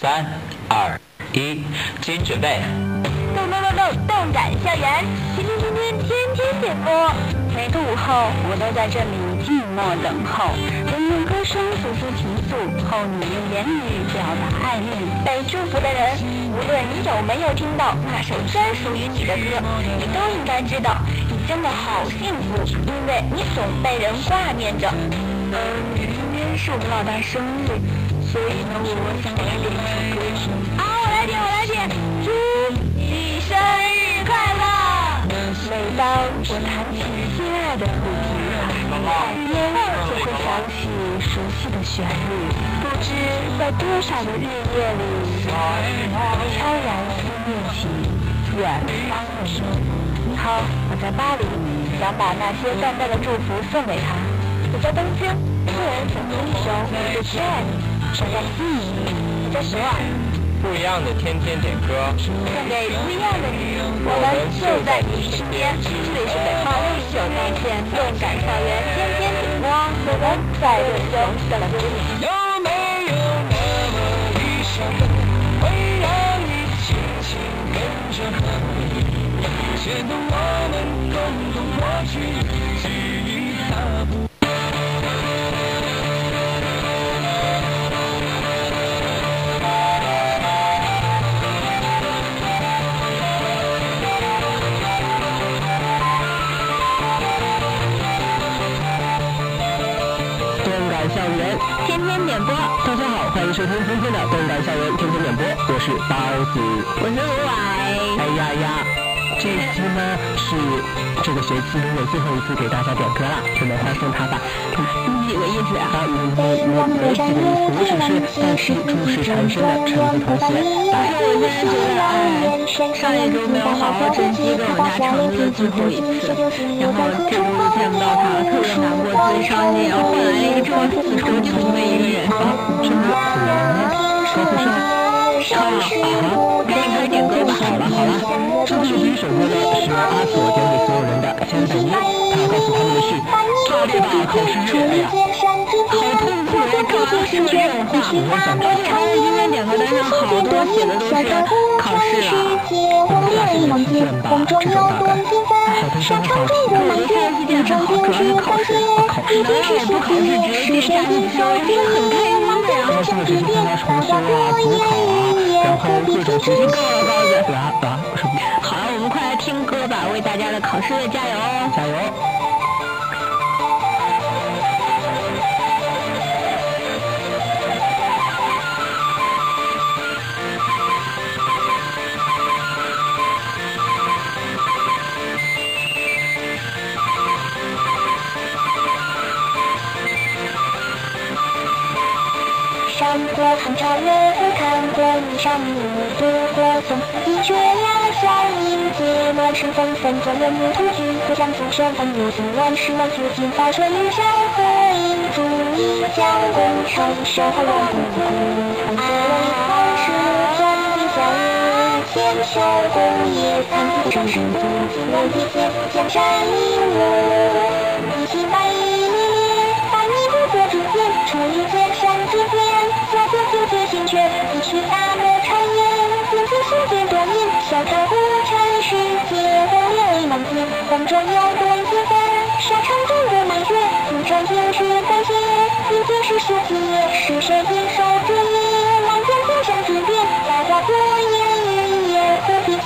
三、二、一，请准备。动动动动，动感校园，天天天天天天点播。每个午后，我都在这里静默等候。人用歌声诉说情愫，后你用言语表达爱恋。被祝福的人，无论你有没有听到那首专属于你的歌，你都应该知道，你真的好幸福，因为你总被人挂念着。嗯，今天是我们老大生日，所以呢，我想给他点一首歌曲。啊，我来点，我来点，祝你生日快乐！每当我弹起心爱的主题，耳边就会响起熟悉的旋律，不知在多少个日夜里，悄然思念起远方的你。你好，我在巴黎，想把那些淡淡的祝福送给他。我在东京，突然想起一首我最亲爱的，不一样的天天点歌，送给不一样的你，我们就在你身边。这里是北化六九内线动感校园天天点播，我们在热衷等着你。有没有那么一首歌，会让你轻轻跟着和，牵动我们共同过去，记忆它不。好，欢迎收听今天的动感校园天天点播，我是包子。我是吴伟。哎呀呀，这期呢是这个学期我最后一次给大家点歌了，准备欢送他吧。你几个意思啊？啊，我我我没几个意思，我只是代替初试缠身的橙子同学但。是，我现在觉得，哎，上一周没有好好珍惜跟我们家橙子的最后一次，然后这周又见不到他了，特别难过，特别伤心，然后换来了一个这么死熟情的一个人。真的，高富帅。啊啊！赶紧开点歌。好了好了，这次的第一首歌呢是阿索点给所有人的千本樱，他告诉他们的是，炸裂吧考试月！哎呀，好痛苦呀！干嘛说这种话？我想而且他今天点歌单上好多写的考试了。我们下次再见吧，这种大概。好的，真好。我们下次见还好，主要是考试。考试能让我不考试直接下去修，我是很开心的呀。高兴的是参加重修啊、补考啊，然后各种学习。够了。啊啊！什么？好了，我们快来听歌吧，为大家的考试加油！加油！看过寒潮月，看过一山路，渡过松一绝崖山迎接乱世纷纷，转眼入土居，不想浮生风流思乱世万岁金发水与山河映，注意将功成，守候万古枯。此为考试转地下日，千秋功业参不生世祖，我一剑江山一路，一心百里，百里不过主剑，出一多年，小长不尘世界，红莲满天，黄砖摇动天翻，沙场中的满血，古战天血感谢，一天是世界，是谁坚守之业？漫天江山之巅，大家过眼云烟，和平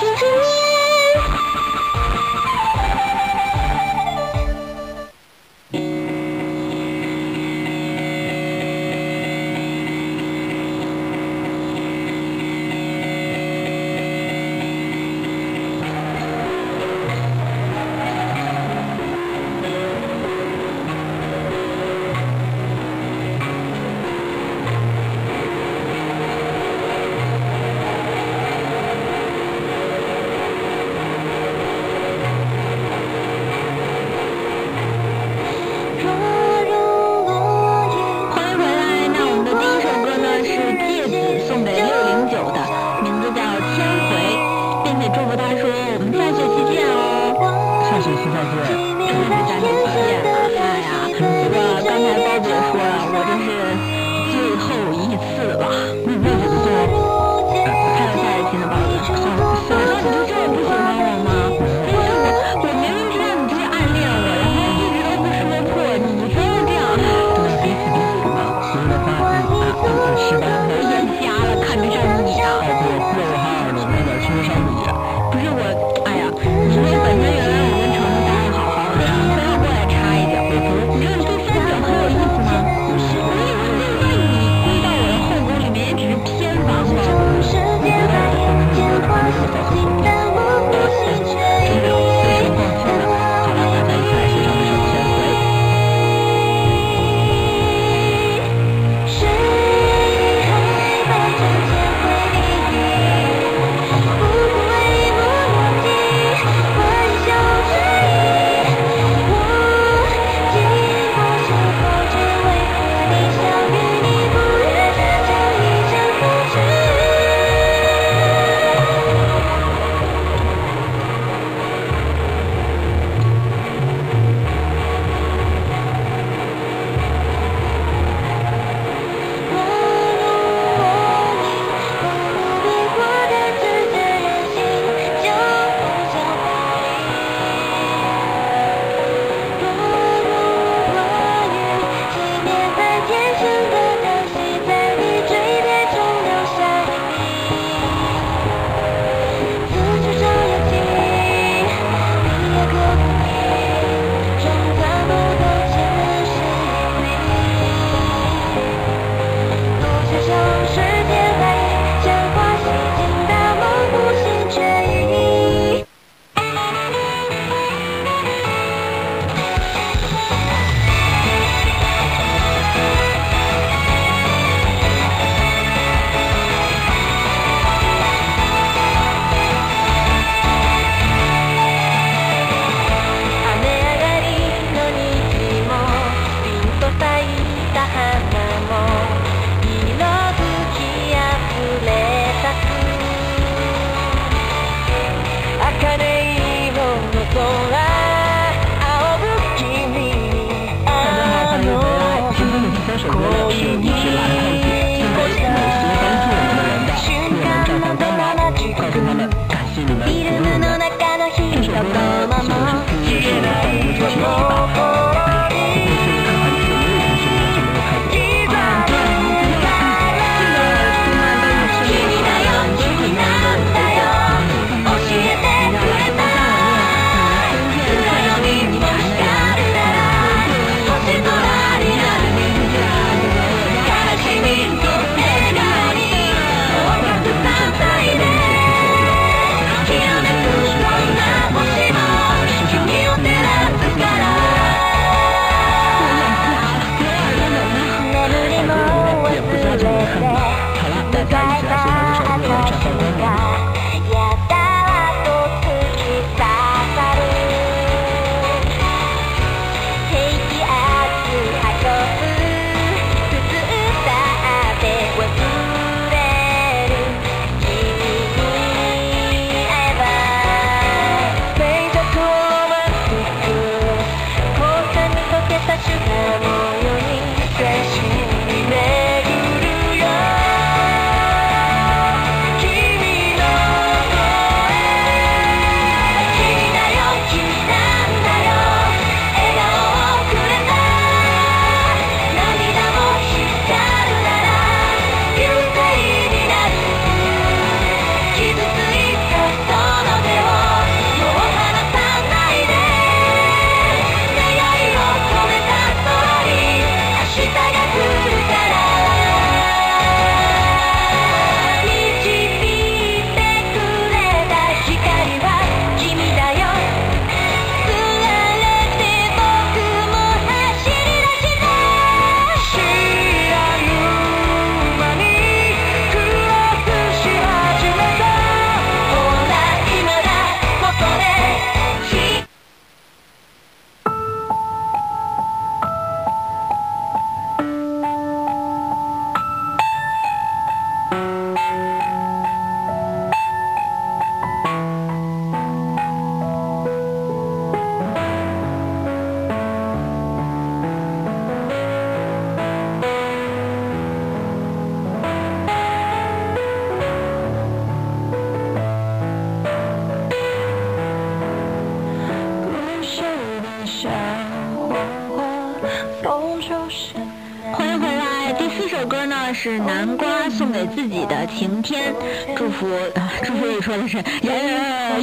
庆之年。是南瓜送给自己的晴天，祝福啊，祝福你说的是，耶，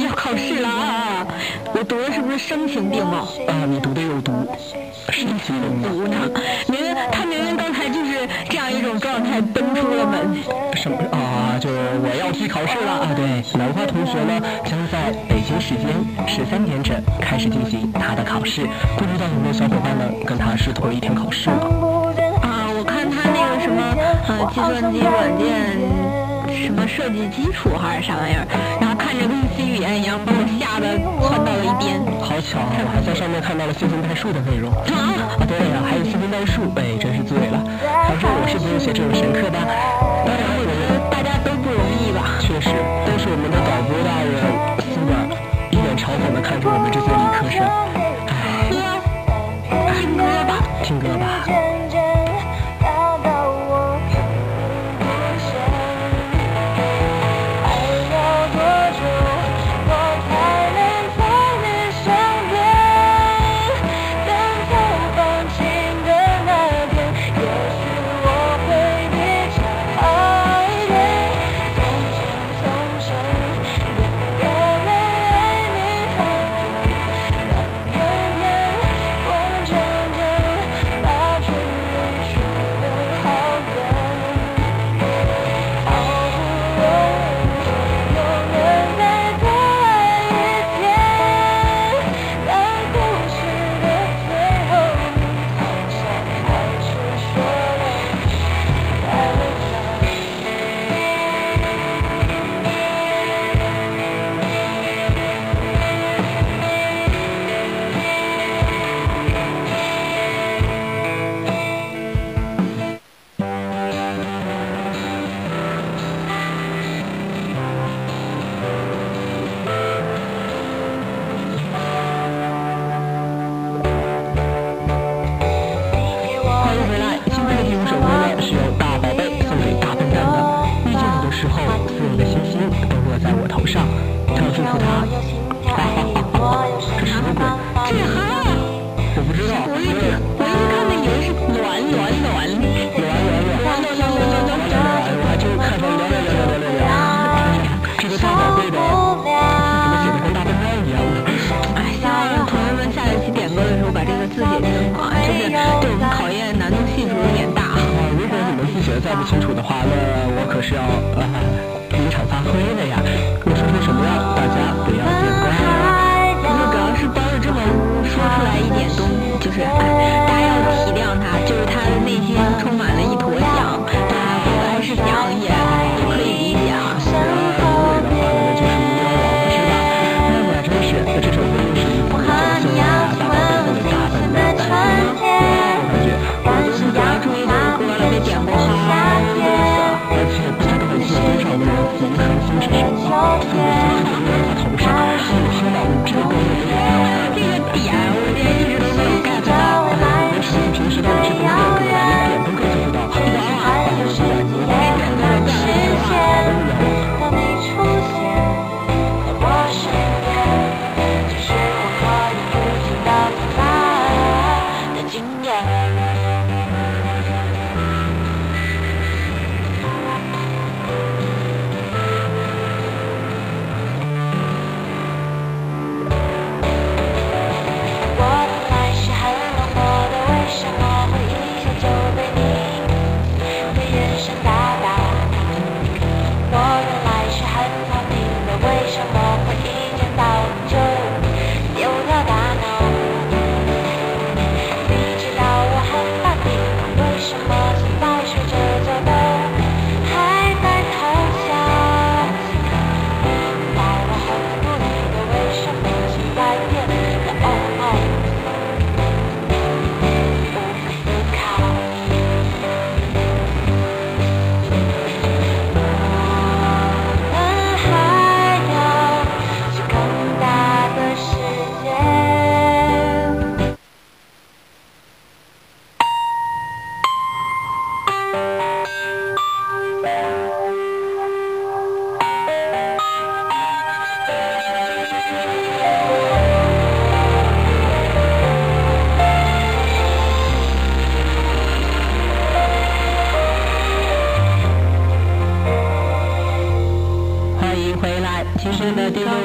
要考试了啊！我读的是不是声情并茂？啊，你读的有毒，声情并茂。读呢？明明他明明刚才就是这样一种状态奔出了门。什么啊？就我要去考试了啊！对，南瓜同学呢，将在北京时间十三点整开始进行他的考试。不知道有没有小伙伴们跟他是同一天考试呢？呃，计算机软件什么设计基础还是啥玩意儿，然后看着跟 C 语言一样，把我吓得窜到了一边。好巧，我还在上面看到了线性代数的内容。啊，对呀、还有线性代数，哎，真是醉了。他说我是不用写这种神课的，当然我觉得大家都不容易吧？确实都是我们的导播大人苏尔一脸嘲讽的看着我们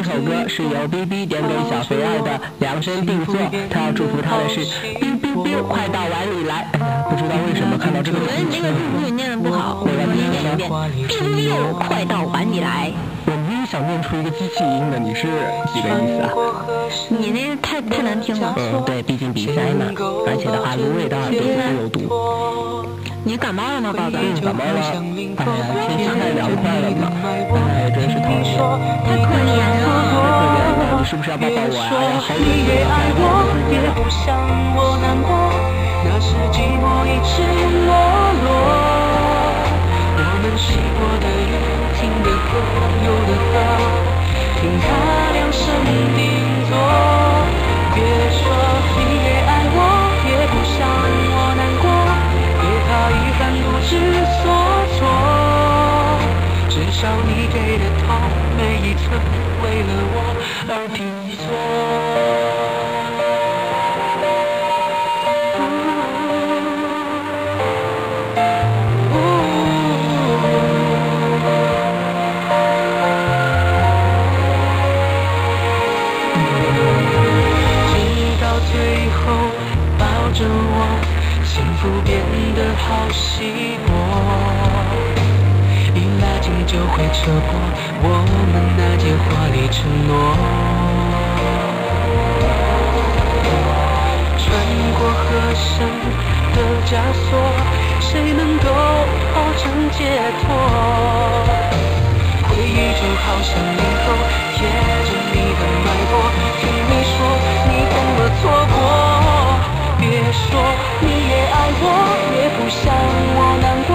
天的第六首歌是由 B B 点给小肥二的量身定做，他要祝福他的是 B B B 快到碗里来。不知道为什么看到这个，我觉得你那个日语念的不好，我再念一遍。B B 快到碗里来。我明明想念出一个机器音的，你是几个意思啊？你那太太难听了。嗯，对，毕竟比赛嘛，而且的话，芦苇的耳朵不有毒。你感冒了吗，爸爸？感冒了。哎呀，天气太凉快了嘛，哎，真是讨厌。太可怜了。太可怜了，你是不是要抱抱我呀？哎呀，好冷知最后抱着我，幸福变得好稀薄。一拉近就会扯破我们那件华丽承诺。穿过合身的枷锁，谁能够保证解脱？回忆就好像领口贴着你的脉搏，错过。别说你也爱我，也不想我难过，